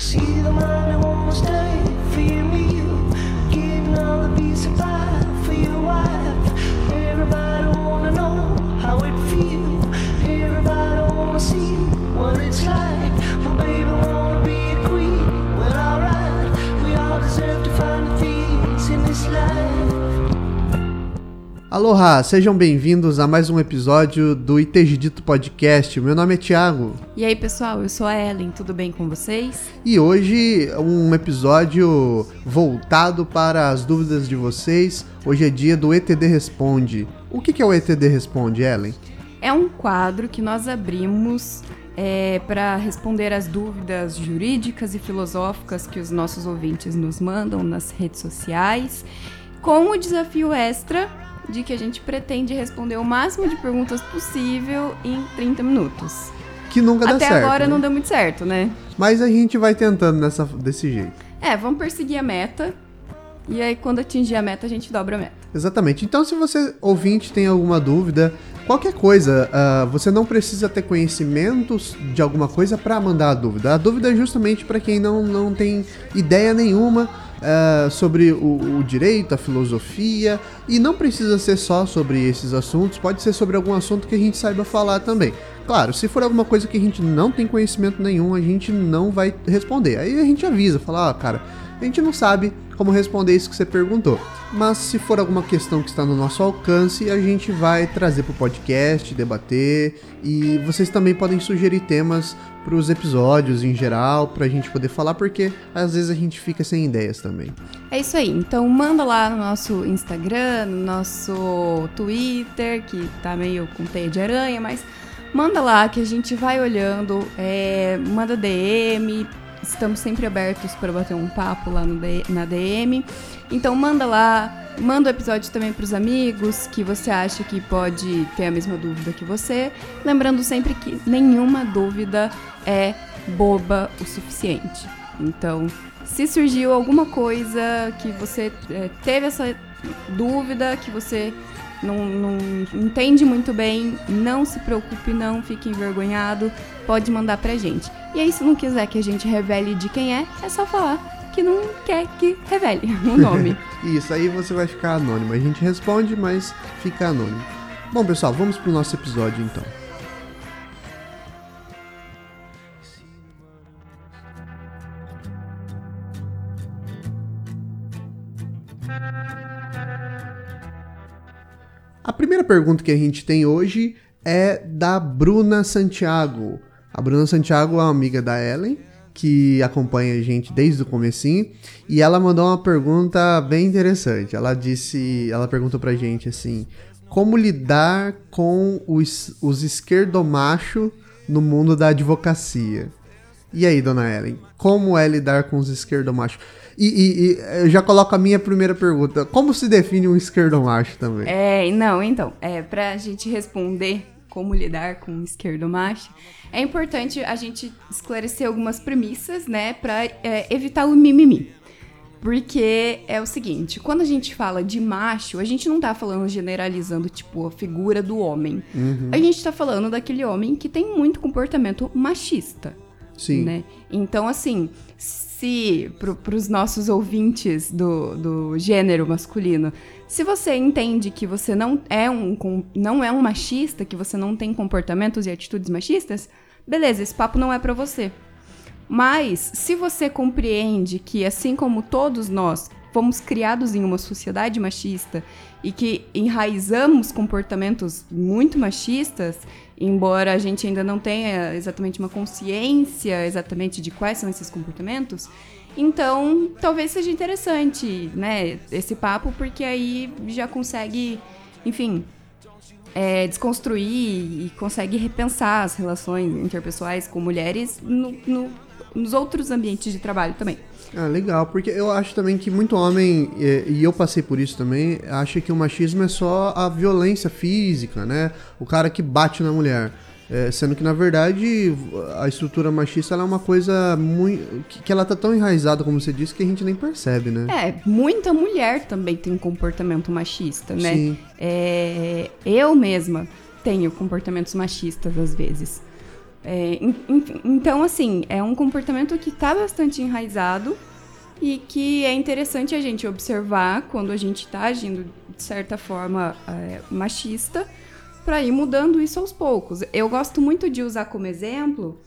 See the man Aloha, sejam bem-vindos a mais um episódio do ITG Dito Podcast. Meu nome é Thiago E aí, pessoal, eu sou a Ellen, tudo bem com vocês? e hoje um episódio voltado para as dúvidas de vocês. Hoje é dia do ETD Responde. O que que é o ETD Responde, Ellen? É um quadro que nós abrimos para responder as dúvidas jurídicas e filosóficas que os nossos ouvintes nos mandam nas redes sociais, com o desafio extra de que a gente pretende responder o máximo de perguntas possível em 30 minutos. Que nunca dá Até certo. agora né? não deu muito certo, né? Mas a gente vai tentando nessa, desse jeito. É, vamos perseguir a meta. E aí, quando atingir a meta, a gente dobra a meta. Exatamente. Então, se você, ouvinte, tem alguma dúvida, qualquer coisa, ah, você não precisa ter conhecimentos de alguma coisa para mandar a dúvida. A dúvida é justamente para quem não, não tem ideia nenhuma ah, sobre o, o direito, a filosofia, e não precisa ser só sobre esses assuntos, pode ser sobre algum assunto que a gente saiba falar também. Claro, se for alguma coisa que a gente não tem conhecimento nenhum, a gente não vai responder. Aí a gente avisa, fala, ó, cara, a gente não sabe como responder isso que você perguntou. Mas se for alguma questão que está no nosso alcance, a gente vai trazer para o podcast, debater. E vocês também podem sugerir temas para os episódios em geral, para a gente poder falar, porque às vezes a gente fica sem ideias também. É isso aí. Então manda lá no nosso Instagram, no nosso Twitter, que tá meio com teia de aranha, mas manda lá que a gente vai olhando. é, manda DM. Estamos sempre abertos para bater um papo lá no na DM. Então manda lá, manda o episódio também para os amigos que você acha que pode ter a mesma dúvida que você. Lembrando sempre que nenhuma dúvida é boba o suficiente. Então, se surgiu alguma coisa que você é, teve essa dúvida, que você não, não entende muito bem, não se preocupe, não fique envergonhado, pode mandar pra gente. E aí, se não quiser que a gente revele de quem é, é só falar que não quer que revele o nome. Isso, aí você vai ficar anônimo. A gente responde, mas fica anônimo. Bom, pessoal, vamos pro nosso episódio então. A primeira pergunta que a gente tem hoje é da Bruna Santiago. A Bruna Santiago é uma amiga da Ellen, que acompanha a gente desde o comecinho, e ela mandou uma pergunta bem interessante. Ela disse, ela perguntou pra gente assim: como lidar com os, os esquerdomachos no mundo da advocacia? E aí, dona Ellen, como é lidar com os esquerdomachos? E, e, e eu já coloco a minha primeira pergunta: como se define um esquerdomacho também? É, não, então, é, pra gente responder como lidar com o esquerdo macho, é importante a gente esclarecer algumas premissas, né, pra é, evitar o mimimi. Porque é o seguinte, quando a gente fala de macho, a gente não tá falando generalizando, tipo, a figura do homem. A gente tá falando daquele homem que tem muito comportamento machista Sim. né? Então, assim, se para os nossos ouvintes do, do gênero masculino, se você entende que você não é um não é um machista, que você não tem comportamentos e atitudes machistas, beleza, esse papo não é para você. Mas se você compreende que assim como todos nós fomos criados em uma sociedade machista e que enraizamos comportamentos muito machistas, embora a gente ainda não tenha exatamente uma consciência exatamente de quais são esses comportamentos, então talvez seja interessante, né, esse papo, porque aí já consegue, enfim, é, desconstruir e consegue repensar as relações interpessoais com mulheres no- no- nos outros ambientes de trabalho também. Ah, legal, porque eu acho também que muito homem, e, eu passei por isso também, acha que o machismo é só a violência física, né? O cara que bate na mulher. É, sendo que, na verdade, a estrutura machista é uma coisa muito. Que, que ela tá tão enraizada, como você disse, que a gente nem percebe, né? É, muita mulher também tem um comportamento machista, né? Sim. É, eu mesma tenho comportamentos machistas às vezes. É, en- en- então, assim, é um comportamento que está bastante enraizado e que é interessante a gente observar quando a gente está agindo de certa forma é, machista para ir mudando isso aos poucos. Eu gosto muito de usar como exemplo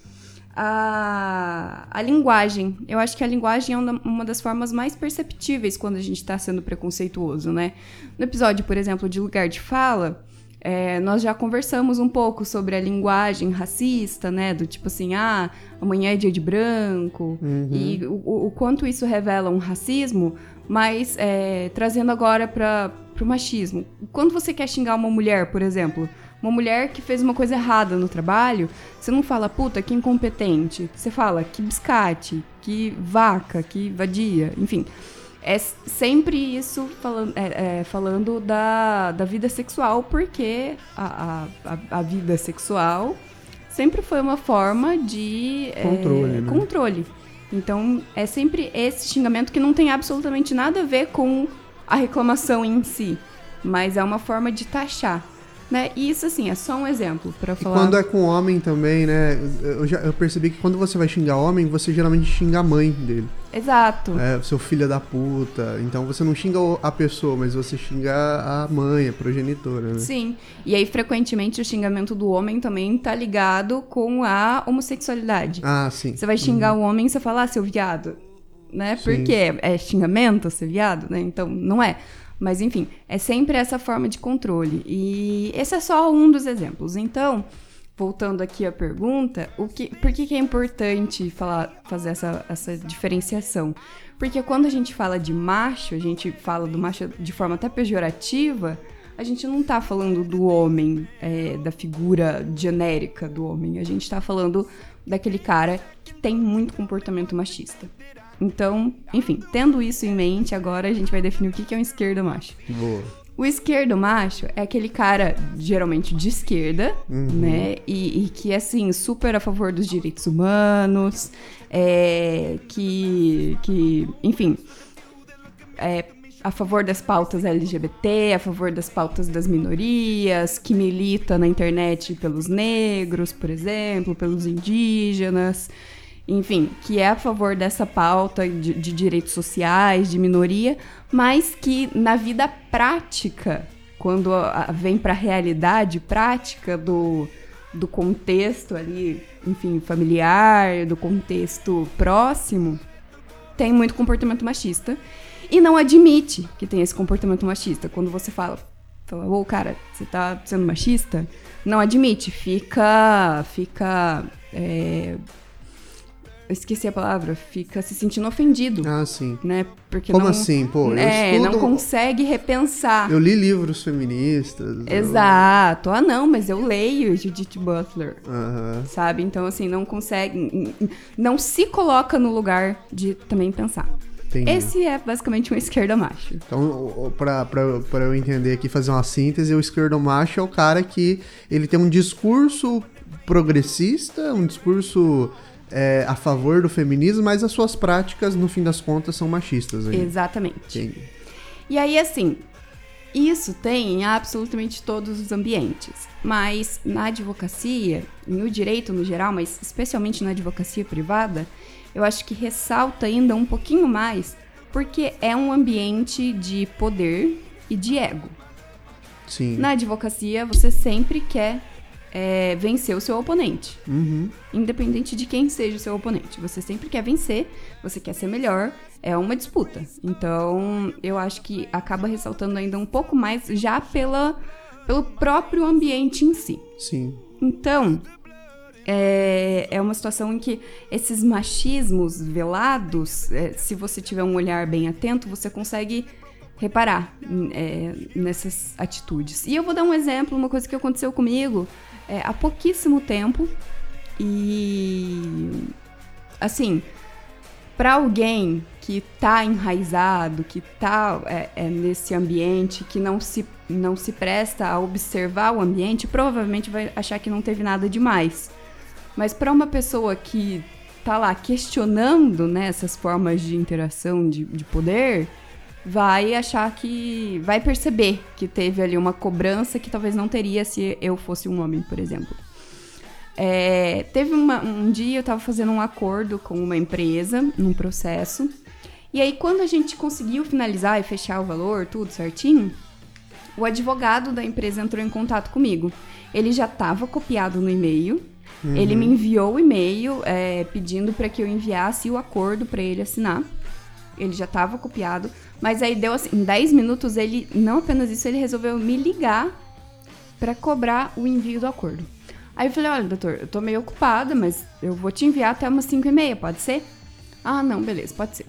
a, a linguagem. Eu acho que a linguagem é uma, uma das formas mais perceptíveis quando a gente está sendo preconceituoso, né? No episódio, por exemplo, de lugar de fala, é, nós já conversamos um pouco sobre a linguagem racista, né? Do tipo assim, ah, amanhã é dia de branco, e o, o- o quanto isso revela um racismo, mas é, trazendo agora para o machismo. Quando você quer xingar uma mulher, por exemplo, uma mulher que fez uma coisa errada no trabalho, você não fala, puta, que incompetente. Você fala, que biscate, que vaca, que vadia, enfim. É sempre isso falando, é, é, falando da, da vida sexual, porque a, a, a- vida sexual sempre foi uma forma de é, Controle, né? controle. Então, é sempre esse xingamento que não tem absolutamente nada a ver com a reclamação em si, mas é uma forma de taxar. Né? E isso, assim, é só um exemplo para E falar. quando é com homem também, né? Eu, já, eu percebi que quando você vai xingar homem, você geralmente xinga a mãe dele. Exato. É, seu filho da puta. Então você não xinga a pessoa, mas você xinga a mãe, a progenitora, né? Sim. E aí, frequentemente, o xingamento do homem também tá ligado com a homossexualidade. Ah, sim. Você vai xingar o homem e você fala, ah, seu viado. Né? Sim. Porque é xingamento ser viado, né? Então, não é. Mas, enfim, é sempre essa forma de controle. E esse é só um dos exemplos. Então, voltando aqui à pergunta, o que, por que, que é importante falar, fazer essa, essa diferenciação? Porque quando a gente fala de macho, a gente fala do macho de forma até pejorativa, a gente não tá falando do homem, é, da figura genérica do homem. A gente tá falando daquele cara que tem muito comportamento machista. Então, enfim, tendo isso em mente, agora a gente vai definir o que é um esquerdo macho. Boa. O esquerdo macho é aquele cara, geralmente de esquerda, né? E, e que é, assim, super a favor dos direitos humanos, é, que, que, enfim, é a favor das pautas LGBT, a favor das pautas das minorias, que milita na internet pelos negros, por exemplo, pelos indígenas, enfim, que é a favor dessa pauta de, de direitos sociais, de minoria, mas que na vida prática, quando vem para a realidade prática do, do contexto ali, enfim, familiar, do contexto próximo, tem muito comportamento machista e não admite que tem esse comportamento machista. Quando você fala, fala, ô cara, você tá sendo machista? Não admite, fica, fica, é, esqueci a palavra, fica se sentindo ofendido, Ah, sim. né? Porque Como não, assim? Pô, eu é, não estudo- consegue repensar. Eu li livros feministas. eu- Exato. Ah, não, mas eu leio Judith Butler. Aham. Sabe? Então, assim, não consegue. Não se coloca no lugar de também pensar. Entendi. Esse é basicamente um esquerda macho. Então, pra, pra, pra eu entender aqui, fazer uma síntese, o esquerdo macho é o cara que ele tem um discurso progressista, um discurso é, a favor do feminismo, mas as suas práticas, no fim das contas, são machistas. Aí. Exatamente. Entendi. E aí, assim, isso tem em absolutamente todos os ambientes. Mas na advocacia, no direito no geral, mas especialmente na advocacia privada, eu acho que ressalta ainda um pouquinho mais, porque é um ambiente de poder e de ego. Sim. Na advocacia, você sempre quer é, vencer o seu oponente. Uhum. Independente de quem seja o seu oponente. Você sempre quer vencer, você quer ser melhor, é uma disputa. Então, eu acho que acaba ressaltando ainda um pouco mais já pela, pelo próprio ambiente em si. Sim. Então, é, é uma situação em que esses machismos velados, é, se você tiver um olhar bem atento, você consegue reparar é, nessas atitudes. E eu vou dar um exemplo, uma coisa que aconteceu comigo é, há pouquíssimo tempo. E assim, para alguém que tá enraizado, que tá é, é, nesse ambiente, que não se, não se presta a observar o ambiente, provavelmente vai achar que não teve nada demais. Mas para uma pessoa que tá lá questionando né, essas formas de interação, de, de poder, vai achar que. vai perceber que teve ali uma cobrança que talvez não teria se eu fosse um homem, por exemplo. É, teve uma- um dia eu tava fazendo um acordo com uma empresa num processo. E aí, quando a gente conseguiu finalizar e fechar o valor, tudo certinho, o advogado da empresa entrou em contato comigo. Ele já estava copiado no e-mail. Ele me enviou o e-mail é, pedindo para que eu enviasse o acordo para ele assinar. Ele já estava copiado, mas aí deu assim, em 10 minutos ele, não apenas isso, ele resolveu me ligar para cobrar o envio do acordo. Aí eu falei, olha, doutor, eu tô meio ocupada, mas eu vou te enviar até umas 5 e meia, pode ser? Ah, não, beleza, pode ser.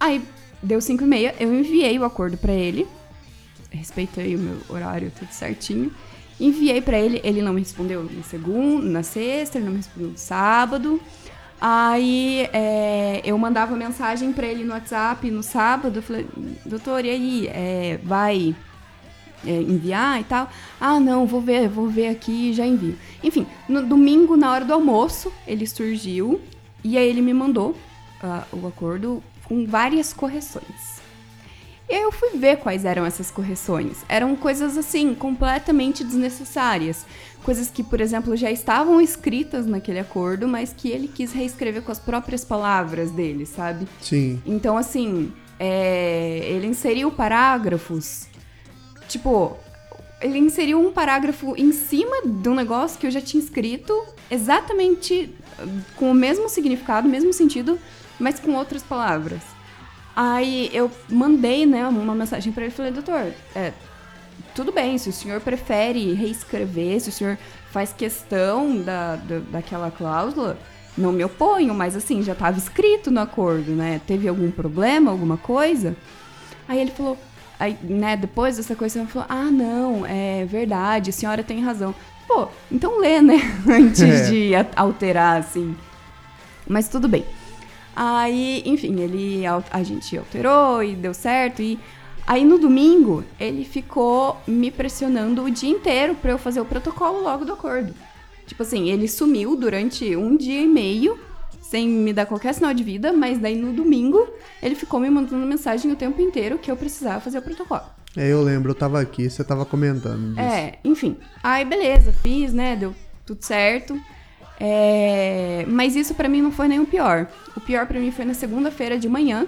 Aí deu 5 e meia, eu enviei o acordo para ele, respeitei o meu horário tudo certinho. Enviei pra ele, ele não me respondeu na segunda, na sexta, ele não me respondeu no sábado. Aí é, eu mandava mensagem pra ele no WhatsApp no sábado, falei, doutor, e aí, é, vai é, enviar e tal? Ah, não, vou ver, vou ver aqui e já envio. Enfim, no domingo, na hora do almoço, ele surgiu e aí ele me mandou ah, o acordo com várias correções. E aí eu fui ver quais eram essas correções. Eram coisas assim, completamente desnecessárias. Coisas que, por exemplo, já estavam escritas naquele acordo, mas que ele quis reescrever com as próprias palavras dele, sabe? Sim. Então, assim, é, ele inseriu parágrafos. Tipo, ele inseriu um parágrafo em cima de um negócio que eu já tinha escrito, exatamente uh, com o mesmo significado, mesmo sentido, mas com outras palavras. Aí eu mandei, né, uma mensagem pra ele e falei, doutor, é, tudo bem, se o senhor prefere reescrever, se o senhor faz questão da, da, daquela cláusula, não me oponho, mas assim, já estava escrito no acordo, né? Teve algum problema, alguma coisa? Aí ele falou, aí, né, depois dessa coisa, ele falou, ah, não, é verdade, a senhora tem razão. Pô, então lê, né, antes É. de alterar, assim. Mas tudo bem. Aí, enfim, ele a gente alterou e deu certo e aí no domingo ele ficou me pressionando o dia inteiro pra eu fazer o protocolo logo do acordo. Tipo assim, ele sumiu durante um dia e meio sem me dar qualquer sinal de vida, mas daí no domingo ele ficou me mandando mensagem o tempo inteiro que eu precisava fazer o protocolo. É, eu lembro, eu tava aqui, você tava comentando disso. É, enfim. Aí, beleza, fiz, né? Deu tudo certo. É, Mas isso pra mim não foi nem o pior. O pior pra mim foi na segunda-feira de manhã,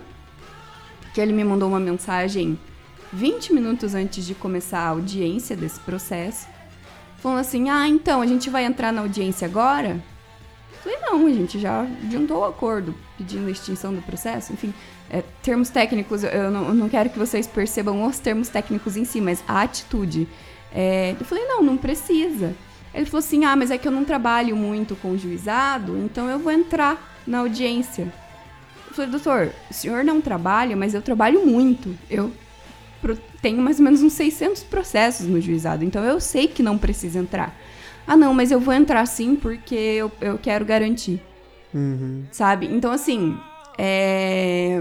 que ele me mandou uma mensagem 20 minutos antes de começar a audiência desse processo, falando assim: Ah, então, a gente vai entrar na audiência agora? Eu Falei, não, a gente já adiantou o acordo pedindo a extinção do processo. Enfim, é, termos técnicos, eu- não, não quero que vocês percebam os termos técnicos em si, mas a atitude. É, eu falei, não, não precisa. Ele falou assim, ah, mas é que eu não trabalho muito com o juizado, então eu vou entrar na audiência. Eu falei, doutor, o senhor não trabalha, mas eu trabalho muito. Eu tenho mais ou menos uns 600 processos no juizado, então eu sei que não precisa entrar. Ah, não, mas eu vou entrar sim porque eu, eu quero garantir, Uhum. sabe? Então, assim, é...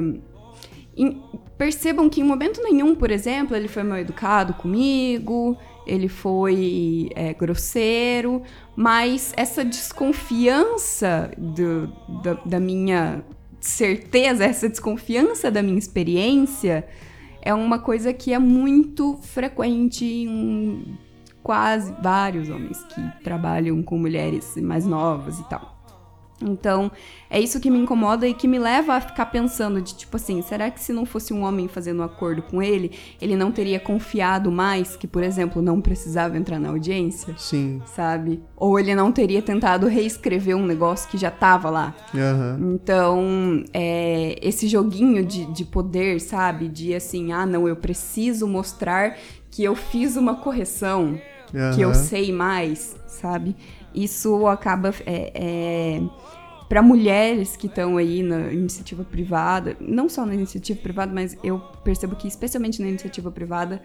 em- percebam que em momento nenhum, por exemplo, ele foi mal educado comigo, ele foi é, grosseiro, mas essa desconfiança do- da, da minha certeza, essa desconfiança da minha experiência é uma coisa que é muito frequente em quase vários homens que trabalham com mulheres mais novas e tal. Então, é isso que me incomoda e que me leva a ficar pensando de tipo assim, será que se não fosse um homem fazendo um acordo com ele, ele não teria confiado mais que, por exemplo, não precisava entrar na audiência? Sim. Sabe? Ou ele não teria tentado reescrever um negócio que já tava lá. Aham. Então, é, esse joguinho de, de poder, sabe? De assim, ah, não, eu preciso mostrar que eu fiz uma correção, que eu sei mais, sabe? Isso acaba. É, é, para mulheres que estão aí na iniciativa privada, não só na iniciativa privada, mas eu percebo que, especialmente na iniciativa privada,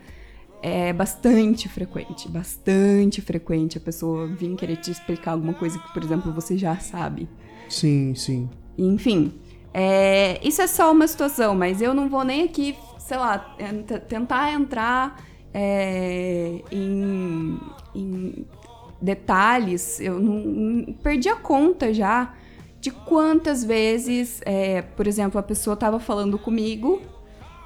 é bastante frequente, bastante frequente a pessoa vir querer te explicar alguma coisa que, por exemplo, você já sabe. Sim, sim. Enfim, é, isso é só uma situação, mas eu não vou nem aqui, sei lá, ent- tentar entrar é, em, em detalhes. Eu não, perdi a conta já de quantas vezes, é, por exemplo, a pessoa estava falando comigo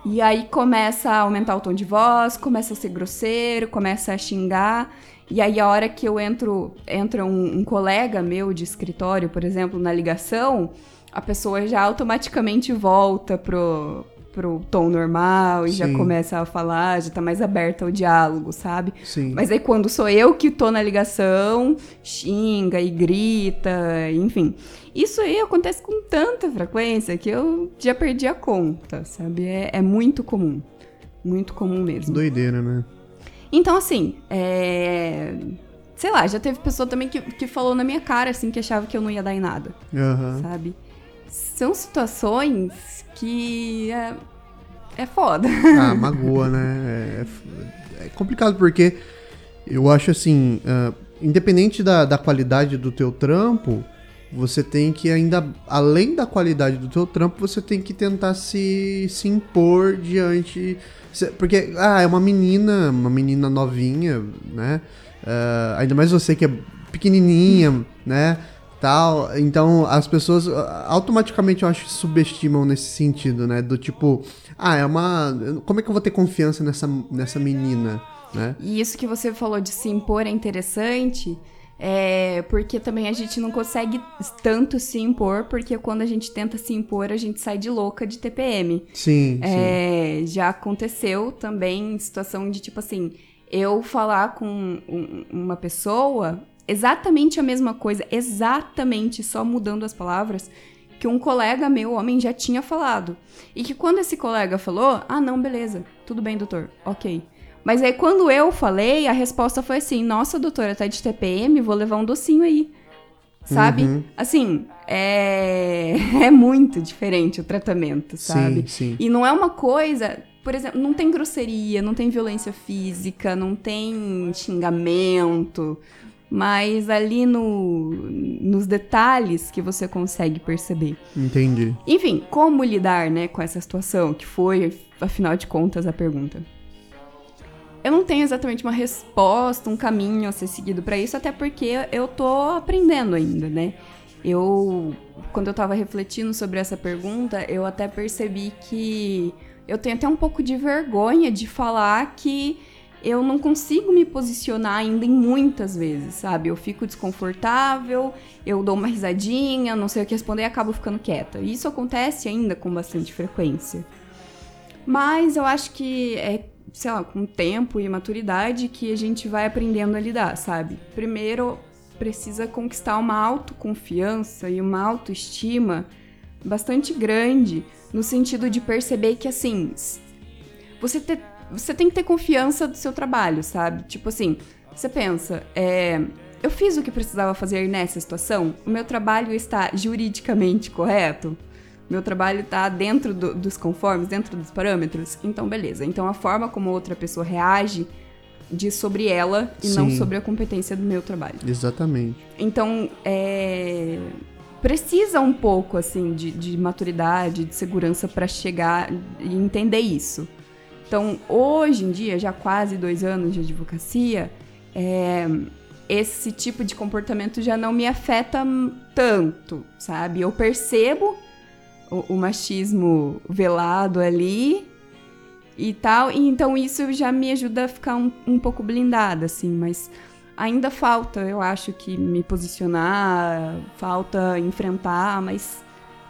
e aí começa a aumentar o tom de voz, começa a ser grosseiro, começa a xingar. E aí, a hora que eu entro, entra um, um colega meu de escritório, por exemplo, na ligação, a pessoa já automaticamente volta pro, pro tom normal e já Sim. começa a falar, já tá mais aberta ao diálogo, sabe? Sim. Mas aí quando sou eu que tô na ligação, xinga e grita, enfim. Isso aí acontece com tanta frequência que eu já perdi a conta, sabe? É, é muito comum. Muito comum mesmo. Doideira, né? Então, assim, é... Sei lá, já teve pessoa também que, que falou na minha cara, assim, que achava que eu não ia dar em nada, Aham. sabe? São situações que é, é foda. Ah, magoa, né? É, é- é complicado porque eu acho assim, ah, independente da, da qualidade do teu trampo, você tem que ainda, além da qualidade do teu trampo, você tem que tentar se, se impor diante... Porque, ah, é uma menina, uma menina novinha, né? Ah, ainda mais você que é pequenininha, né? Tal, então as pessoas ah, automaticamente eu acho que subestimam nesse sentido, né? Do tipo, ah, é uma. Como é que eu vou ter confiança nessa, nessa menina, né? E isso que você falou de se impor é interessante, é porque também a gente não consegue tanto se impor, porque quando a gente tenta se impor, a gente sai de louca de TPM. Sim, sim. É, já aconteceu também situação de tipo assim, eu falar com um- uma pessoa exatamente a mesma coisa, exatamente só mudando as palavras que um colega meu, homem, já tinha falado. E que quando esse colega falou, ah, não, beleza, tudo bem, doutor, ok. Mas aí quando eu falei, a resposta foi assim: nossa, doutora, tá de TPM, vou levar um docinho aí. Sabe? Uhum. Assim, é... é muito diferente o tratamento, sabe? Sim, sim. E não é uma coisa, por exemplo, não tem grosseria, não tem violência física, não tem xingamento, mas ali no, nos detalhes que você consegue perceber. Entendi. Enfim, como lidar, né, com essa situação, que foi, afinal de contas, a pergunta. Eu não tenho exatamente uma resposta, um caminho a ser seguido pra isso, até porque eu tô aprendendo ainda, né? Eu, quando eu tava refletindo sobre essa pergunta, eu até percebi que eu tenho até um pouco de vergonha de falar que eu não consigo me posicionar ainda em muitas vezes, sabe? Eu fico desconfortável, eu dou uma risadinha, não sei o que responder e acabo ficando quieta. E isso acontece ainda com bastante frequência. Mas eu acho que é, sei lá, com tempo e maturidade que a gente vai aprendendo a lidar, sabe? Primeiro, precisa conquistar uma autoconfiança e uma autoestima bastante grande, no sentido de perceber que, assim, você, ter, você tem que ter confiança do seu trabalho, sabe? Tipo assim, você pensa, é, eu fiz o que precisava fazer nessa situação? O meu trabalho está juridicamente correto? Meu trabalho está dentro do- dos conformes, dentro dos parâmetros? Então, beleza. Então, a forma como outra pessoa reage diz sobre ela e não Sim. sobre a competência do meu trabalho. Exatamente. Então, é, precisa um pouco, assim, de, de maturidade, de segurança para chegar e entender isso. Então, hoje em dia, já quase dois anos de advocacia, é, esse tipo de comportamento já não me afeta tanto, sabe? Eu percebo o, o machismo velado ali e tal, e então isso já me ajuda a ficar um, um pouco blindada, assim, mas ainda falta, eu acho que me posicionar, falta enfrentar, mas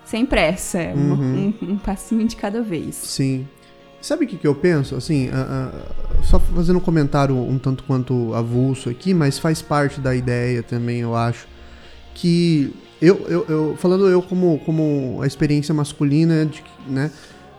sem pressa, é Uhum. um, um passinho de cada vez. Sim. Sabe o que, que eu penso? Assim, ah, ah, só fazendo um comentário um tanto quanto avulso aqui, mas faz parte da ideia também, eu acho. Que eu, eu, eu- falando eu como, como a experiência masculina, de, né?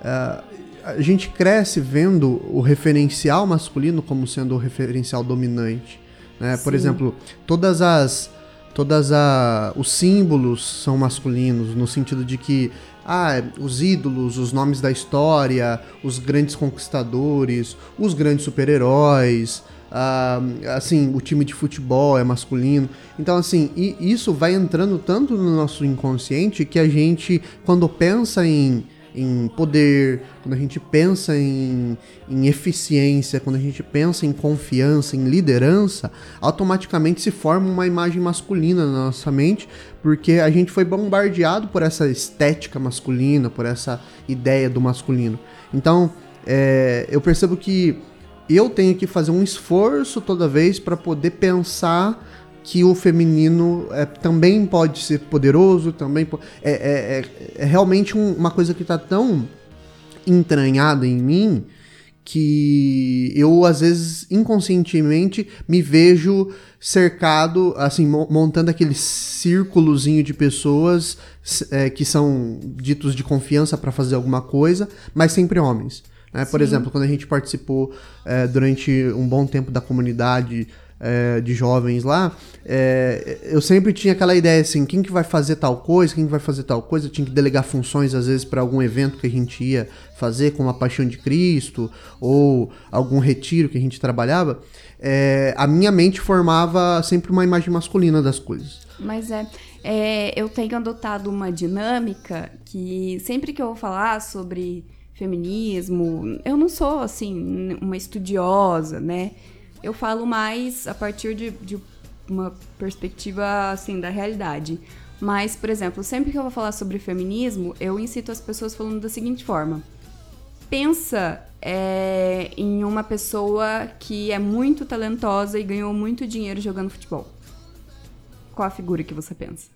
ah, a gente cresce vendo o referencial masculino como sendo o referencial dominante. Né? Por exemplo, todas as todas a, os símbolos são masculinos no sentido de que ah, os ídolos, os nomes da história, os grandes conquistadores, os grandes super-heróis, ah, assim, o time de futebol é masculino. Então, assim, isso vai entrando tanto no nosso inconsciente que a gente, quando pensa em em poder, quando a gente pensa em, em eficiência, quando a gente pensa em confiança, em liderança, automaticamente se forma uma imagem masculina na nossa mente, porque a gente foi bombardeado por essa estética masculina, por essa ideia do masculino. Então, é, eu percebo que eu tenho que fazer um esforço toda vez para poder pensar que o feminino é, também pode ser poderoso, também po- é, é, é- é realmente um- uma coisa que tá tão entranhada em mim que eu às vezes inconscientemente me vejo cercado, assim, mo- montando aquele círculozinho de pessoas é, que são ditos de confiança para fazer alguma coisa, mas sempre homens. né? Por exemplo, quando a gente participou é, durante um bom tempo da comunidade é, de jovens lá, é, eu sempre tinha aquela ideia assim, quem que vai fazer tal coisa, quem que vai fazer tal coisa, eu tinha que delegar funções às vezes para algum evento que a gente ia fazer, como a Paixão de Cristo, ou algum retiro que a gente trabalhava, é, a minha mente formava sempre uma imagem masculina das coisas. Mas é, é, eu tenho adotado uma dinâmica que sempre que eu vou falar sobre feminismo, eu não sou assim uma estudiosa, né? Eu falo mais a partir de, de uma perspectiva assim da realidade. Mas, por exemplo, sempre que eu vou falar sobre feminismo, eu incito as pessoas falando da seguinte forma: pensa é, em uma pessoa que é muito talentosa e ganhou muito dinheiro jogando futebol. Qual a figura que você pensa?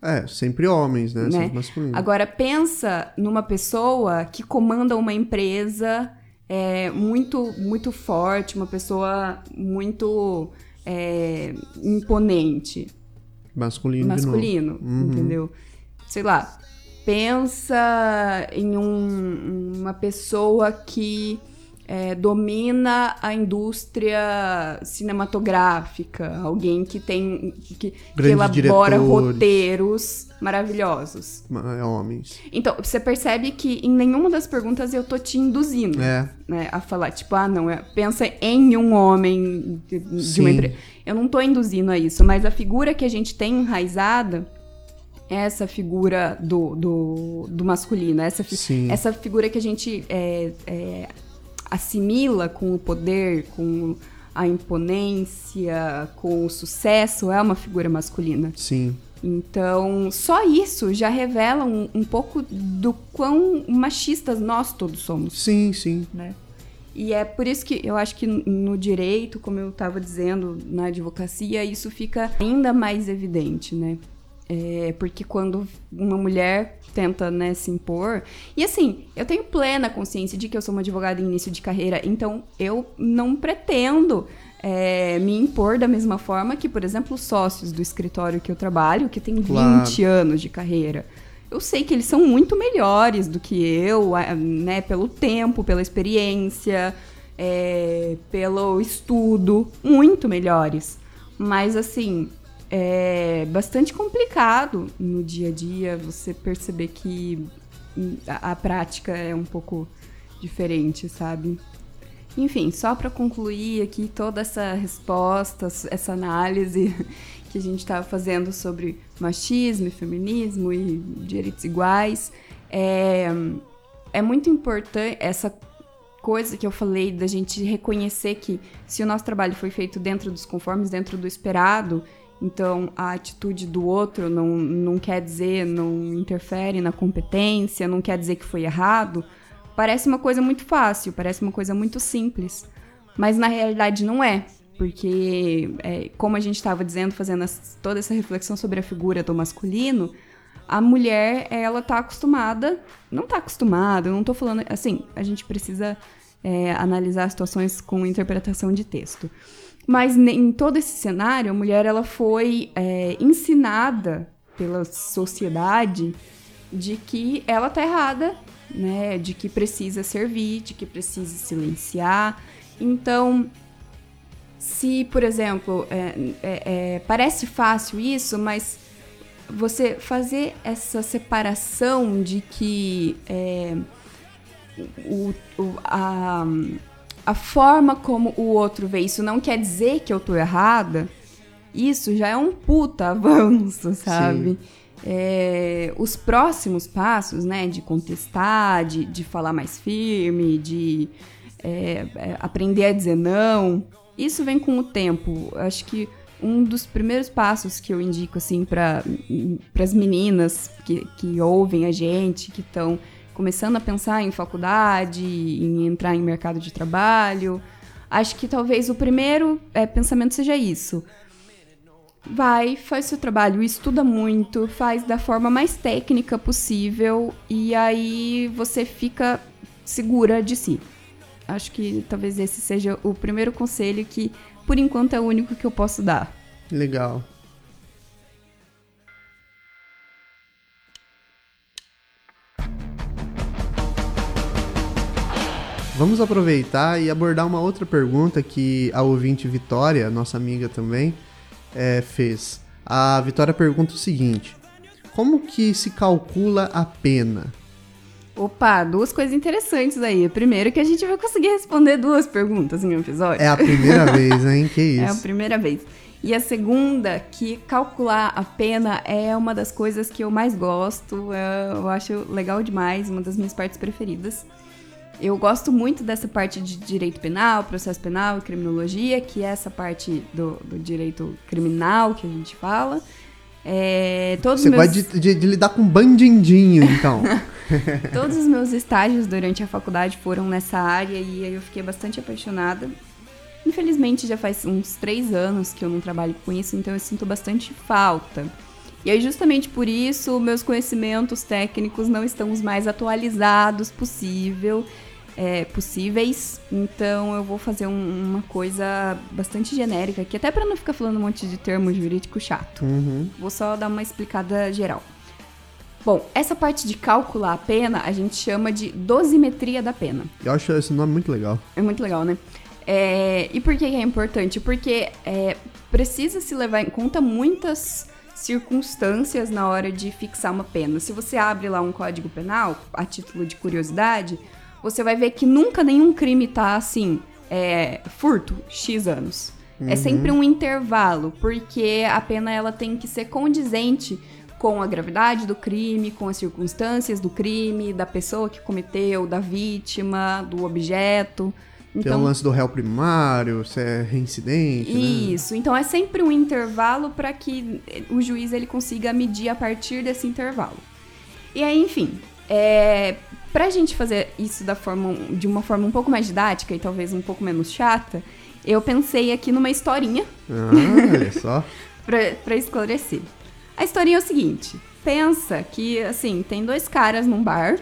É, sempre homens, né? Né? Sempre masculino. Agora pensa numa pessoa que comanda uma empresa é, muito muito forte, uma pessoa muito é, imponente, masculino, masculino, Uhum. entendeu? Sei lá, pensa em um- uma pessoa que é, domina a indústria cinematográfica, alguém que tem que, que elabora diretores. roteiros maravilhosos. É, homens. Então, você percebe que em nenhuma das perguntas eu tô te induzindo É, né, a falar, tipo, ah, não, é- pensa em um homem de, de uma empresa. Eu não tô induzindo a isso, mas a figura que a gente tem enraizada é essa figura do, do, do masculino, essa, fi- Sim. essa figura que a gente é, é, assimila com o poder, com a imponência, com o sucesso, é uma figura masculina. sim. Então, só isso já revela um, um pouco do quão machistas nós todos somos Sim, sim. né? E é por isso que eu acho que no direito, como eu estava dizendo, na advocacia, isso fica ainda mais evidente, né? É, porque quando uma mulher tenta né, se impor. E assim, eu tenho plena consciência de que eu sou uma advogada em início de carreira, então eu não pretendo é, me impor da mesma forma que, por exemplo, os sócios do escritório que eu trabalho, que tem 20 Claro. anos de carreira. Eu sei que eles são muito melhores do que eu, né? Pelo tempo, pela experiência, é, pelo estudo, muito melhores. Mas assim, é bastante complicado no dia a dia você perceber que a, a prática é um pouco diferente, sabe? Enfim, só para concluir aqui toda essa resposta, essa análise que a gente estava fazendo sobre machismo e feminismo e direitos iguais, é, é muito importante essa coisa que eu falei da gente reconhecer que se o nosso trabalho foi feito dentro dos conformes, dentro do esperado, então a atitude do outro não, não quer dizer, não interfere na competência, não quer dizer que foi errado, parece uma coisa muito fácil, parece uma coisa muito simples. Mas na realidade não é. Porque, é, como a gente estava dizendo, fazendo as- toda essa reflexão sobre a figura do masculino, a mulher, ela tá acostumada. Não tá acostumada, eu não tô falando. Assim, a gente precisa é, analisar situações com interpretação de texto. Mas em todo esse cenário, a mulher ela foi é, ensinada pela sociedade de que ela tá errada, né? De que precisa servir, de que precisa silenciar. Então, se, por exemplo, é, é, é, parece fácil isso, mas você fazer essa separação de que é, o, o- a, a forma como o outro vê isso não quer dizer que eu tô errada, isso já é um puta avanço, sabe? É, os próximos passos, né, de contestar, de, de falar mais firme, de é, é, aprender a dizer não, isso vem com o tempo. Acho que um dos primeiros passos que eu indico assim para as meninas que, que ouvem a gente, que estão começando a pensar em faculdade, em entrar em mercado de trabalho, Acho que talvez o primeiro é, pensamento seja isso. Vai, faz seu trabalho, estuda muito, faz da forma mais técnica possível e aí você fica segura de si. Acho que talvez esse seja o primeiro conselho que, por enquanto, é o único que eu posso dar. Legal. Vamos aproveitar e abordar uma outra pergunta que a ouvinte Vitória, nossa amiga também, é, fez. A Vitória pergunta o seguinte: Como que se calcula a pena? Opa, duas coisas interessantes aí. Primeiro que a gente vai conseguir responder duas perguntas em um episódio. É a primeira vez, hein? Que isso. É a primeira vez. E a segunda, que calcular a pena é uma das coisas que eu mais gosto, é, eu acho legal demais, uma das minhas partes preferidas. Eu gosto muito dessa parte de direito penal, processo penal e criminologia, que é essa parte do, do direito criminal que a gente fala. É, todos Você meus... gosta de, de- de lidar com bandindinho, então. Todos os meus estágios durante a faculdade foram nessa área e aí eu fiquei bastante apaixonada. Infelizmente já faz uns três anos que eu não trabalho com isso, então eu sinto bastante falta. E aí justamente por isso meus conhecimentos técnicos não estão os mais atualizados possível, é, possíveis. Então eu vou fazer um- uma coisa bastante genérica aqui, até para não ficar falando um monte de termo jurídico chato. Uhum. Vou só dar uma explicada geral. Bom, essa parte de calcular a pena a gente chama de dosimetria da pena. Eu acho esse nome muito legal. É muito legal, né? É, e por que é importante? Porque é, precisa se levar em conta muitas circunstâncias na hora de fixar uma pena. Se você abre lá um código penal, a título de curiosidade, você vai ver que nunca nenhum crime tá assim, é, furto, X anos. É sempre um intervalo, porque a pena ela tem que ser condizente com a gravidade do crime, com as circunstâncias do crime, da pessoa que cometeu, da vítima, do objeto. Tem Então, o lance do réu primário, se é reincidente, né? isso. Então é sempre um intervalo para que o juiz ele consiga medir a partir desse intervalo. E aí, enfim, é, pra gente fazer isso da forma, de uma forma um pouco mais didática e talvez um pouco menos chata, eu pensei aqui numa historinha Ah, olha só. pra esclarecer. A historinha é o seguinte: pensa que, assim, tem dois caras num bar,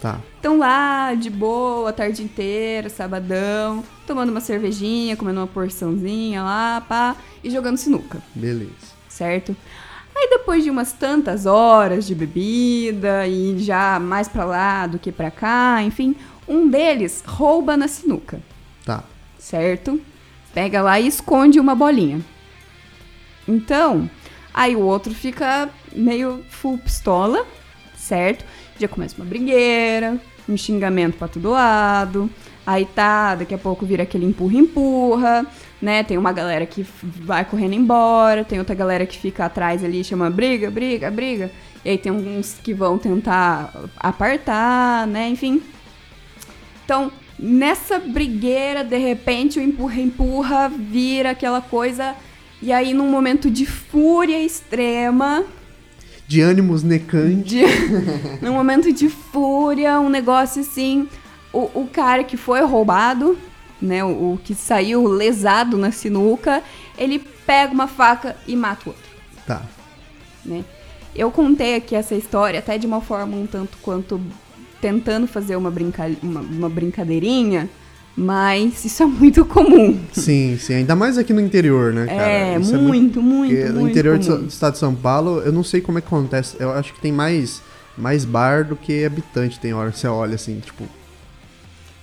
Tá. estão lá de boa a tarde inteira, sabadão, tomando uma cervejinha, comendo uma porçãozinha lá, pá, e jogando sinuca, Beleza. certo? Aí depois de umas tantas horas de bebida e já mais pra lá do que pra cá, enfim, um deles rouba na sinuca, Tá. certo? Pega lá e esconde uma bolinha. Então, aí o outro fica meio full pistola, certo? Já começa uma brigueira, um xingamento pra todo lado. Aí tá, daqui a pouco vira aquele empurra-empurra, né? Tem uma galera que vai correndo embora, tem outra galera que fica atrás ali e chama briga, briga, briga. E aí tem alguns que vão tentar apartar, né? Enfim, então, nessa brigueira, de repente, o empurra-empurra vira aquela coisa. E aí, num momento de fúria extrema, De ânimos necante. de, num momento de fúria, um negócio assim, o, o cara que foi roubado, né, o, o que saiu lesado na sinuca, ele pega uma faca e mata o outro Tá. né? Eu contei aqui essa história até de uma forma um tanto quanto tentando fazer uma, brinca uma, uma brincadeirinha, mas isso é muito comum. Sim, sim. Ainda mais aqui no interior, né, cara? é, muito, muito, Porque muito, no interior do, comum. do estado de São Paulo, eu não sei como é que acontece. Eu acho que tem mais, mais bar do que habitante, tem hora que você olha assim, tipo.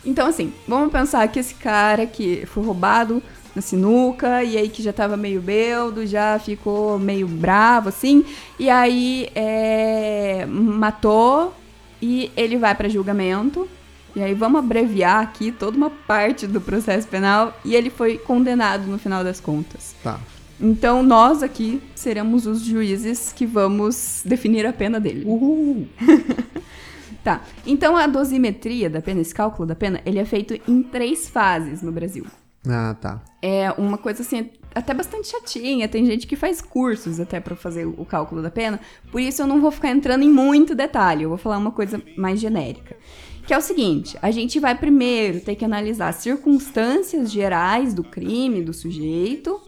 Então, assim, vamos pensar que esse cara que foi roubado na sinuca, e aí que já tava meio beldo, já ficou meio bravo, assim, e aí é, matou e ele vai para julgamento. E aí vamos abreviar aqui toda uma parte do processo penal e ele foi condenado no final das contas. Tá. Então nós aqui seremos os juízes que vamos definir a pena dele. Uhul! Tá. Então a dosimetria da pena, esse cálculo da pena, ele é feito em três fases no Brasil. Ah, tá. É uma coisa assim, até bastante chatinha. Tem gente que faz cursos até pra fazer o cálculo da pena. Por isso eu não vou ficar entrando em muito detalhe. Eu vou falar uma coisa mais genérica. Que é o seguinte: a gente vai primeiro ter que analisar as circunstâncias gerais do crime do sujeito.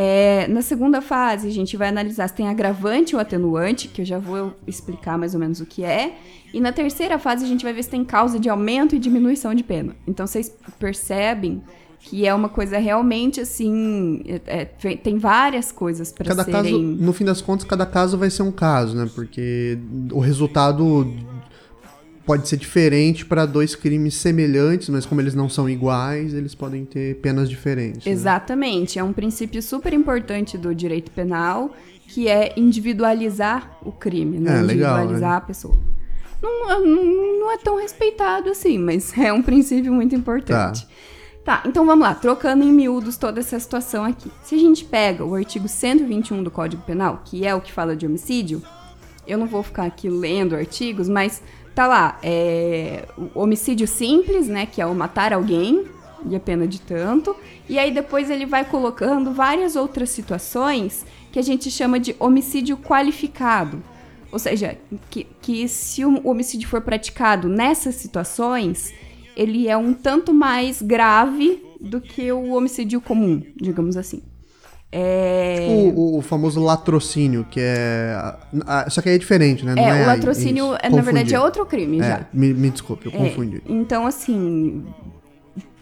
É, na segunda fase, a gente vai analisar se tem agravante ou atenuante, que eu já vou explicar mais ou menos o que é. E na terceira fase, a gente vai ver se tem causa de aumento e diminuição de pena. Então, vocês percebem que é uma coisa realmente assim. é- é- tem várias coisas para Cada serem. caso, no fim das contas, cada caso vai ser um caso, né? Porque o resultado pode ser diferente para dois crimes semelhantes, mas como eles não são iguais, eles podem ter penas diferentes. né? Exatamente, é um princípio super importante do direito penal, que é individualizar o crime, né? É, legal, individualizar a pessoa. Não, não, não é tão respeitado assim, mas é um princípio muito importante. Tá. então vamos lá, trocando em miúdos toda essa situação aqui. Se a gente pega o artigo 121 do Código Penal, que é o que fala de homicídio, eu não vou ficar aqui lendo artigos, mas tá lá, é, homicídio simples, né, que é o matar alguém, e a pena de tanto, e aí depois ele vai colocando várias outras situações que a gente chama de homicídio qualificado. Ou seja, que, que se o homicídio for praticado nessas situações, ele é um tanto mais grave do que o homicídio comum, digamos assim. É... O, o- o famoso latrocínio, que é. ah, só que aí é diferente, né? Não É, é o latrocínio, é, na verdade, é outro crime É, já. me, me desculpe, eu É, confundi. Então, assim,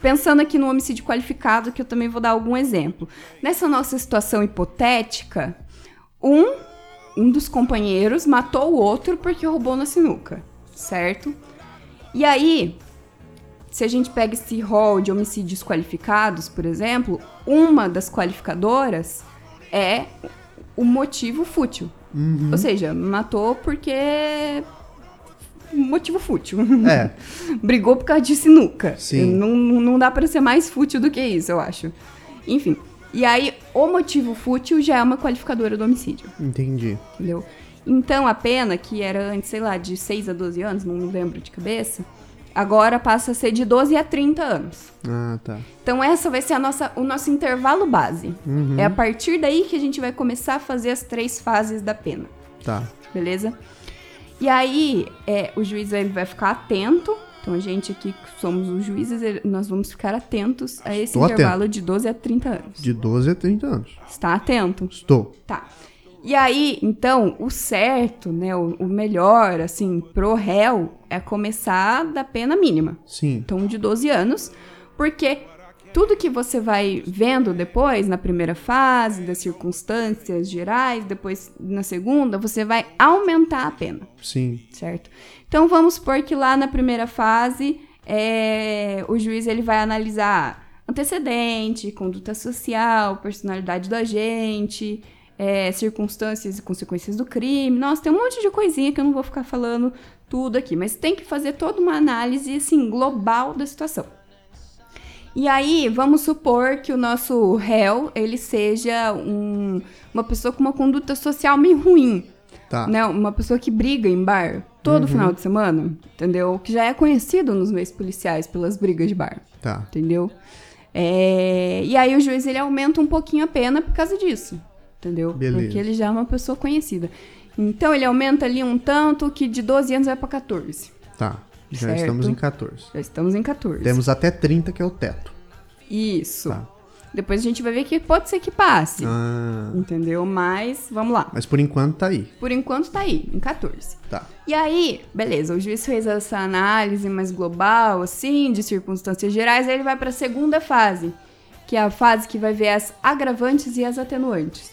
pensando aqui no homicídio qualificado, que eu também vou dar algum exemplo. Nessa nossa situação hipotética, um, um dos companheiros matou o outro porque roubou na sinuca, certo? E aí, se a gente pega esse rol de homicídios qualificados, por exemplo, uma das qualificadoras é o motivo fútil. Ou seja, matou porque. Motivo fútil. É, Brigou por causa de sinuca. Sim. Não, não dá pra ser mais fútil do que isso, eu acho. Enfim. E aí, o motivo fútil já é uma qualificadora do homicídio, entendi. entendeu? Então, a pena, que era antes, sei lá, de 6 a 12 anos, não me lembro de cabeça, agora passa a ser de 12 a 30 anos. Ah, tá. Então, essa vai ser a nossa, o nosso intervalo base. É a partir daí que a gente vai começar a fazer as três fases da pena Tá. beleza? E aí, é, o juiz ele vai ficar atento. Então, a gente aqui que somos os juízes, ele- nós vamos ficar atentos a esse Estou intervalo de 12 a 30 anos. De 12 a 30 anos. Está atento? Estou. Tá. E aí, então, o certo, né, o, o melhor, assim, pro réu é começar da pena mínima. Sim. Então, de 12 anos, porque tudo que você vai vendo depois, na primeira fase, das circunstâncias gerais, depois na segunda, você vai aumentar a pena Sim. certo? Então vamos supor que lá na primeira fase é, o juiz ele vai analisar antecedente, conduta social, personalidade do agente, é, circunstâncias e consequências do crime. Nossa, tem um monte de coisinha que eu não vou ficar falando tudo aqui, mas tem que fazer toda uma análise assim global da situação. E aí, vamos supor que o nosso réu, ele seja um- uma pessoa com uma conduta social meio ruim Tá. né, uma pessoa que briga em bar todo final de semana, entendeu? Que já é conhecido nos meios policiais pelas brigas de bar, Tá. entendeu? É, E aí o juiz ele aumenta um pouquinho a pena por causa disso, entendeu? Beleza. Porque ele já é uma pessoa conhecida. Então ele aumenta ali um tanto que de 12 anos vai pra 14. Tá. Já Certo. estamos em 14. Já estamos em 14. Temos até 30, que é o teto. Isso. Tá. Depois a gente vai ver que pode ser que passe, Ah, entendeu? Mas vamos lá. mas por enquanto tá aí. Por enquanto tá aí, em 14. Tá. E aí, beleza, o juiz fez essa análise mais global, assim, de circunstâncias gerais, aí ele vai para a segunda fase, que é a fase que vai ver as agravantes e as atenuantes.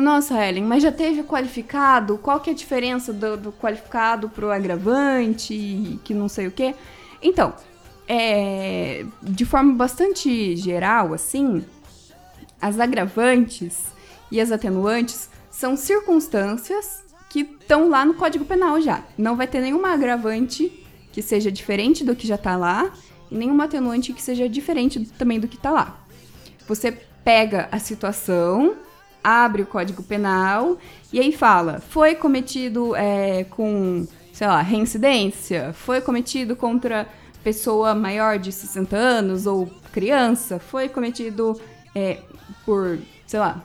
Nossa, Ellen, mas já teve qualificado? Qual que é a diferença do, do qualificado pro agravante, que não sei o quê? Então, é, de forma bastante geral, assim, as agravantes e as atenuantes são circunstâncias que estão lá no Código Penal já. Não vai ter nenhuma agravante que seja diferente do que já tá lá e nenhuma atenuante que seja diferente também do que tá lá. Você pega a situação, abre o Código Penal e aí fala: foi cometido é, com, sei lá, reincidência, foi cometido contra pessoa maior de 60 anos ou criança, foi cometido é, por, sei lá,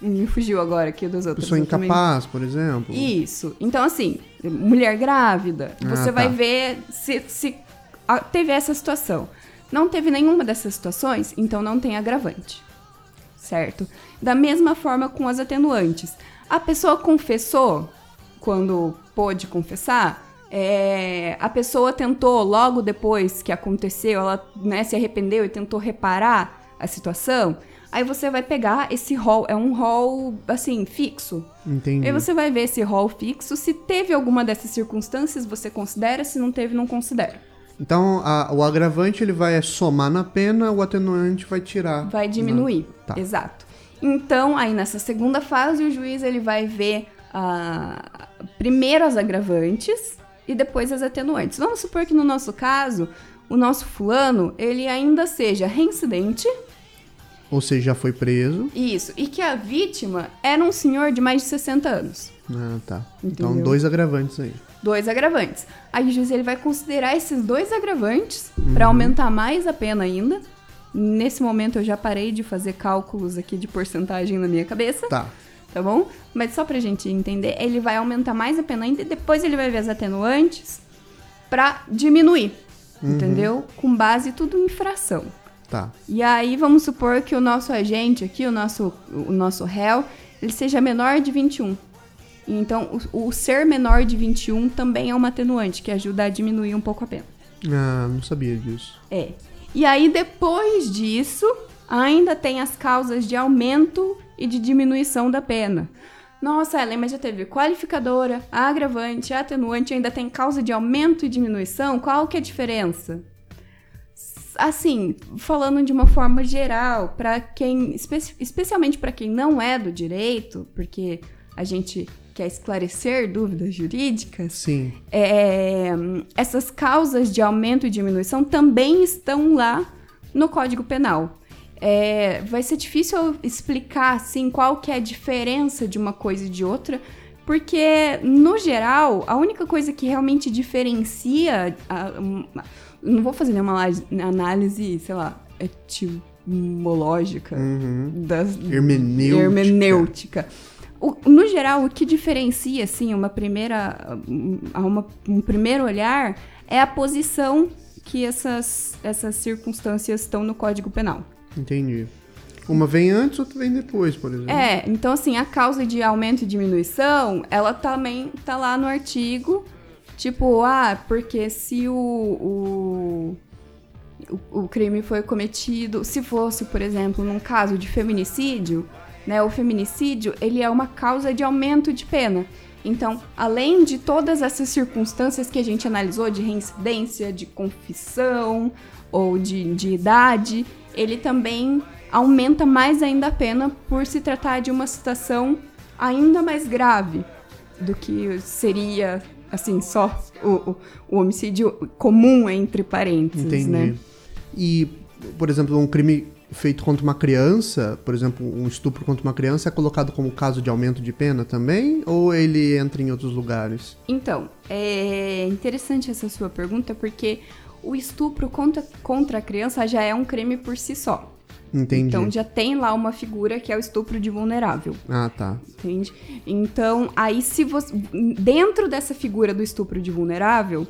me fugiu agora aqui dos outros. Pessoa também- incapaz, por exemplo. Isso. Então, assim, mulher grávida, Ah, você tá. vai ver se, se teve essa situação. Não teve nenhuma dessas situações, então não tem agravante. Certo? Da mesma forma com as atenuantes. A pessoa confessou quando pôde confessar. é, a pessoa tentou, logo depois que aconteceu, ela né, se arrependeu e tentou reparar a situação. Aí você vai pegar esse rol, é um rol assim, fixo. Entendi. Aí você vai ver esse rol fixo. Se teve alguma dessas circunstâncias, você considera. Se não teve, não considera. Então, a- o agravante ele vai somar na pena, o atenuante vai tirar. Vai diminuir. Tá. Exato. Então, aí nessa segunda fase, o juiz ele vai ver ah, primeiro as agravantes e depois as atenuantes. Vamos supor que no nosso caso, o nosso fulano, ele ainda seja reincidente, Ou seja, já foi preso. isso, e que a vítima era um senhor de mais de 60 anos. Ah, tá. Então, Entendeu? dois agravantes aí. Dois agravantes. Aí o juiz ele vai considerar esses dois agravantes para aumentar mais a pena ainda. Nesse momento eu já parei de fazer cálculos aqui de porcentagem na minha cabeça, Tá. tá bom? Mas só pra gente entender, ele vai aumentar mais a pena ainda e depois ele vai ver as atenuantes pra diminuir, entendeu? Com base tudo em fração. Tá. E aí vamos supor que o nosso agente aqui, o nosso, o nosso réu, ele seja menor de 21. Então, o, o ser menor de 21 também é uma atenuante que ajuda a diminuir um pouco a pena. Ah, não sabia disso. É. E aí, depois disso, ainda tem as causas de aumento e de diminuição da pena. Nossa, Ellen, mas já teve qualificadora, agravante, atenuante, ainda tem causa de aumento e diminuição? Qual que é a diferença? Assim, falando de uma forma geral, para quem, espe- especialmente para quem não é do direito, porque a gente quer esclarecer dúvidas jurídicas, Sim. é, essas causas de aumento e diminuição também estão lá no Código Penal. É, vai ser difícil explicar assim qual que é a diferença de uma coisa e de outra, porque no geral a única coisa que realmente diferencia, a- não vou fazer nenhuma análise- sei lá, etimológica das Hermenêutica. hermenêutica. O- no geral, o que diferencia, assim, uma primeira, um, a uma- um primeiro olhar é a posição que essas, essas circunstâncias estão no Código Penal. Entendi. Uma vem antes, outra vem depois, por exemplo. É, então, assim, a causa de aumento e diminuição, ela também tá lá no artigo, tipo, ah, porque se o, o, o crime foi cometido, se fosse, por exemplo, num caso de feminicídio, né, o feminicídio, ele é uma causa de aumento de pena. Então, além de todas essas circunstâncias que a gente analisou, de reincidência, de confissão ou de, de idade, ele também aumenta mais ainda a pena por se tratar de uma situação ainda mais grave do que seria, assim, só o, o, homicídio comum entre parênteses, Entendi. né? E, por exemplo, um crime feito contra uma criança, por exemplo, um estupro contra uma criança, é colocado como caso de aumento de pena também? Ou ele entra em outros lugares? Então, é interessante essa sua pergunta porque o estupro contra, contra a criança já é um crime por si só. Entendi. Então já tem lá uma figura que é o estupro de vulnerável. Ah, tá. Entende? Então, aí se você. Dentro dessa figura do estupro de vulnerável,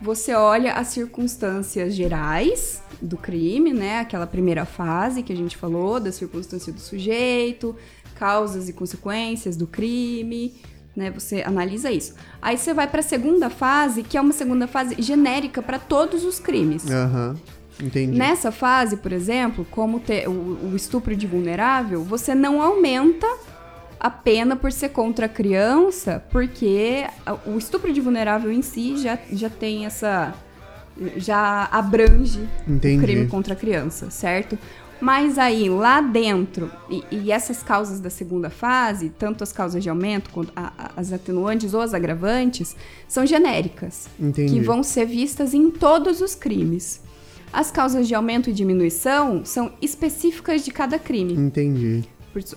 você olha as circunstâncias gerais do crime, né? Aquela primeira fase que a gente falou, da circunstância do sujeito, causas e consequências do crime, né? Você analisa isso. Aí você vai para a segunda fase, que é uma segunda fase genérica para todos os crimes. Aham. Entendi. Nessa fase, por exemplo, como o, o estupro de vulnerável, você não aumenta a pena por ser contra a criança, porque o estupro de vulnerável em si já, já tem essa. já abrange Entendi. o crime contra a criança, certo? Mas aí, lá dentro, e, e essas causas da segunda fase, tanto as causas de aumento quanto a- a- as atenuantes ou as agravantes, são genéricas Entendi. que vão ser vistas em todos os crimes. As causas de aumento e diminuição são específicas de cada crime, Entendi.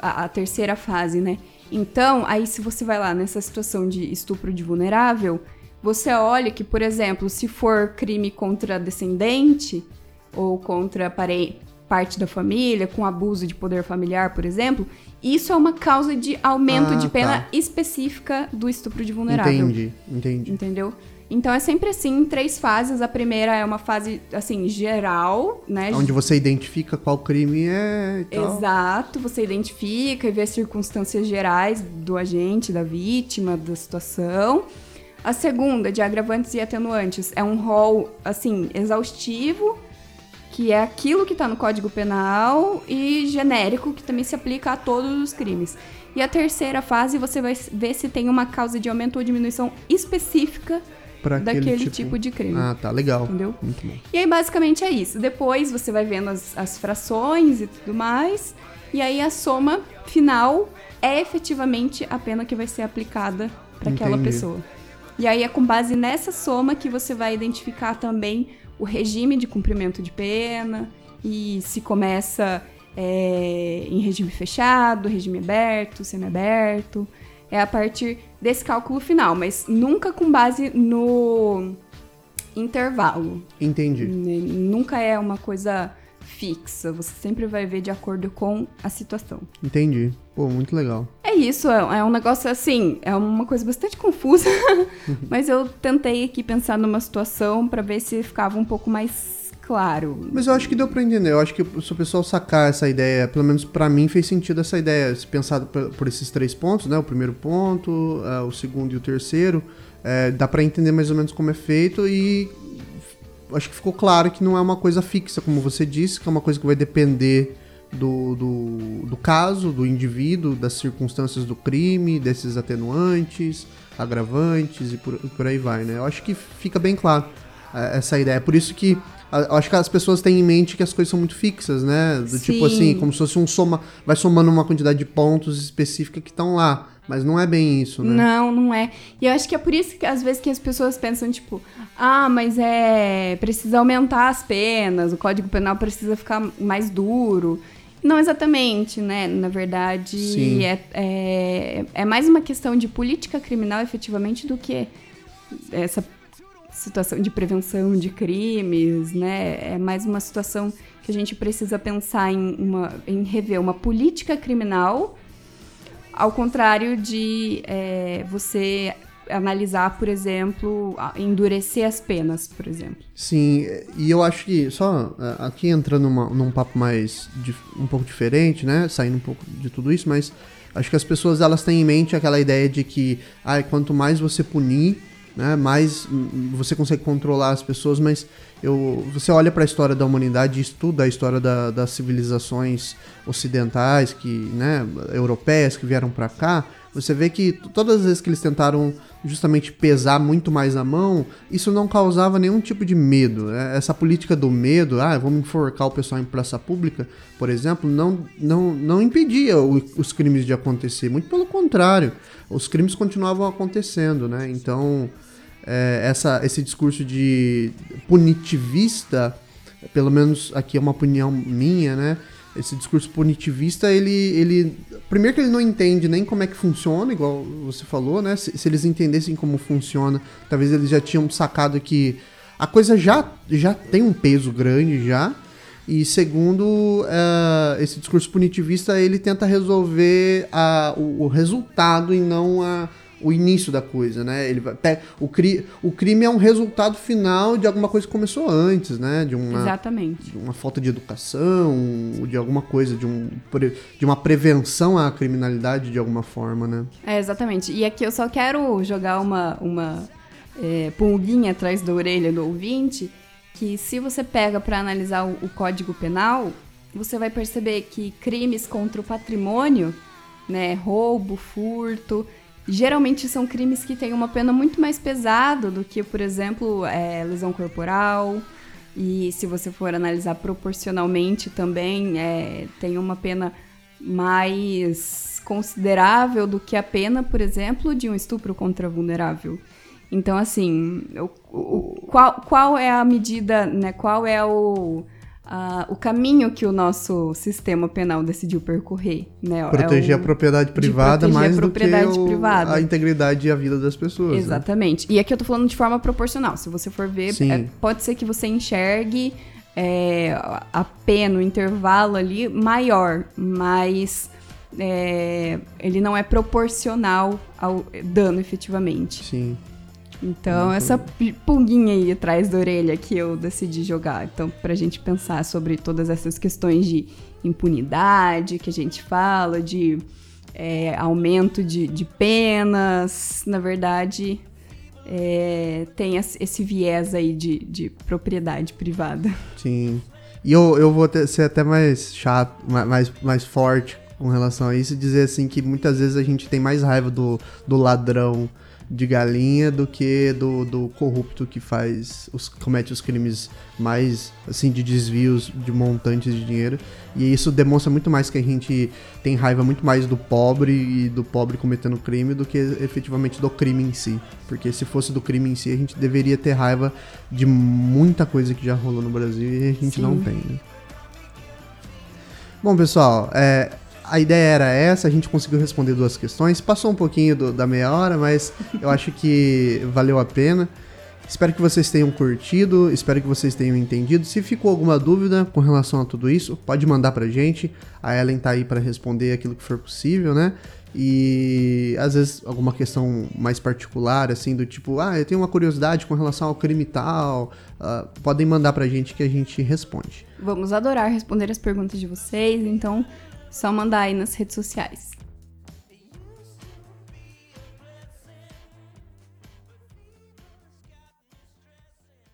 A, a terceira fase, né? Então, aí se você vai lá nessa situação de estupro de vulnerável, você olha que, por exemplo, se for crime contra descendente ou contra parte da família, com abuso de poder familiar, por exemplo, isso é uma causa de aumento Ah, de pena tá. específica do estupro de vulnerável. Entendi, entendi. Entendeu? Então é sempre assim, em três fases. A primeira é uma fase, assim, geral, né? Onde você identifica qual crime é e tal. Exato, você identifica e vê as circunstâncias gerais do agente, da vítima, da situação. A segunda, de agravantes e atenuantes, é um rol, assim, exaustivo, que é aquilo que está no Código Penal e genérico, que também se aplica a todos os crimes. E a terceira fase, você vai ver se tem uma causa de aumento ou diminuição específica Aquele daquele tipo... de crime. Ah, tá, legal. Entendeu? Muito bom. E aí, basicamente, é isso. Depois você vai vendo as, as frações e tudo mais. E aí a soma final é efetivamente a pena que vai ser aplicada para aquela pessoa. E aí é com base nessa soma que você vai identificar também o regime de cumprimento de pena e se começa é, em regime fechado, regime aberto, semiaberto. É a partir desse cálculo final, mas nunca com base no intervalo. Entendi. N- Nunca é uma coisa fixa. Você sempre vai ver de acordo com a situação. Entendi. Pô, muito legal. É isso, é, é um negócio assim, é uma coisa bastante confusa, mas eu tentei aqui pensar numa situação pra ver se ficava um pouco mais claro. Mas eu acho que deu pra entender. Eu acho que se o pessoal sacar essa ideia, pelo menos pra mim fez sentido essa ideia, se pensado por, esses três pontos, né? O primeiro ponto, eh, o segundo e o terceiro. eh, dá pra entender mais ou menos como é feito e acho que ficou claro que não é uma coisa fixa, como você disse, que é uma coisa que vai depender do, do, do caso, do indivíduo, das circunstâncias do crime, desses atenuantes, agravantes e por, por aí vai, né? Eu acho que fica bem claro eh, essa ideia. É por isso que acho que as pessoas têm em mente que as coisas são muito fixas, né? Do tipo Sim. assim, como se fosse um soma. Vai somando uma quantidade de pontos específica que estão lá. Mas não é bem isso, né? Não, não é. E eu acho que é por isso que às vezes que as pessoas pensam, tipo, ah, mas é. Precisa aumentar as penas, o Código Penal precisa ficar mais duro. Não exatamente, né? Na verdade, é, é, é mais uma questão de política criminal, efetivamente, do que essa situação de prevenção de crimes, né? É mais uma situação que a gente precisa pensar em, uma, em rever uma política criminal ao contrário de é, você analisar, por exemplo, endurecer as penas, por exemplo. Sim, e eu acho que, só eh, aqui entrando numa- num papo mais, um pouco diferente, né, saindo um pouco de tudo isso, mas acho que as pessoas, elas têm em mente aquela ideia de que, ah, quanto mais você punir, né, mais você consegue controlar as pessoas, mas eu, você olha para a história da humanidade e estuda a história da- das civilizações ocidentais, que, né, europeias que vieram para cá, você vê que todas as vezes que eles tentaram justamente pesar muito mais a mão, isso não causava nenhum tipo de medo. né? Essa política do medo, ah, vamos enforcar o pessoal em praça pública, por exemplo, não, não, não impedia o- os crimes de acontecer. Muito pelo contrário, os crimes continuavam acontecendo, né? Então, é, essa, esse discurso de punitivista, pelo menos aqui é uma opinião minha, né? Esse discurso punitivista, ele, ele. Primeiro que ele não entende nem como é que funciona, igual você falou, né? Se, se eles entendessem como funciona, talvez eles já tinham sacado que a coisa já, já tem um peso grande já. E segundo, eh, esse discurso punitivista, ele tenta resolver a, o, o resultado e não a, o início da coisa, né? Ele vai, pe- o, cri, o crime é um resultado final de alguma coisa que começou antes, né? De uma, Exatamente. de uma falta de educação, de alguma coisa, de, um, de uma prevenção à criminalidade de alguma forma, né? É, exatamente. E aqui eu só quero jogar uma, uma é, pulguinha atrás da orelha do ouvinte, que se você pega para analisar o, o Código Penal, você vai perceber que crimes contra o patrimônio, né, roubo, furto, geralmente são crimes que têm uma pena muito mais pesada do que, por exemplo, é, lesão corporal. E se você for analisar proporcionalmente também, é, tem uma pena mais considerável do que a pena, por exemplo, de um estupro contra vulnerável. Então, assim, o, o- qual, qual é a medida, né? Qual é o, a- o caminho que o nosso sistema penal decidiu percorrer, né? É Proteger o- a propriedade de privada proteger a mais propriedade do que o- privada. a integridade e a vida das pessoas. né? Exatamente. E aqui eu tô falando de forma proporcional. Se você for ver, é, pode ser que você enxergue é, a pena, o intervalo ali maior, mas é, ele não é proporcional ao dano efetivamente. Sim. Então, essa pulguinha aí atrás da orelha que eu decidi jogar. Então, pra gente pensar sobre todas essas questões de impunidade que a gente fala, de é, aumento de, de penas, na verdade, é, tem esse viés aí de, de propriedade privada. Sim. E eu, eu vou ter- ser até mais chato, ma- mais, mais forte com relação a isso e dizer assim que muitas vezes a gente tem mais raiva do, do ladrão de galinha do que do, do corrupto que faz os comete os crimes mais assim de desvios de montantes de dinheiro e isso demonstra muito mais que a gente tem raiva muito mais do pobre e do pobre cometendo crime do que efetivamente do crime em si porque se fosse do crime em si a gente deveria ter raiva de muita coisa que já rolou no Brasil e a gente Sim. não tem né? Bom, pessoal, é, a ideia era essa, a gente conseguiu responder duas questões. Passou um pouquinho do- da meia hora, mas eu acho que valeu a pena. Espero que vocês tenham curtido, espero que vocês tenham entendido. Se ficou alguma dúvida com relação a tudo isso, pode mandar pra gente. A Ellen tá aí pra responder aquilo que for possível, né? E às vezes alguma questão mais particular, assim, do tipo, ah, eu tenho uma curiosidade com relação ao crime tal, ah, podem mandar pra gente que a gente responde. Vamos adorar responder as perguntas de vocês, então só mandar aí nas redes sociais.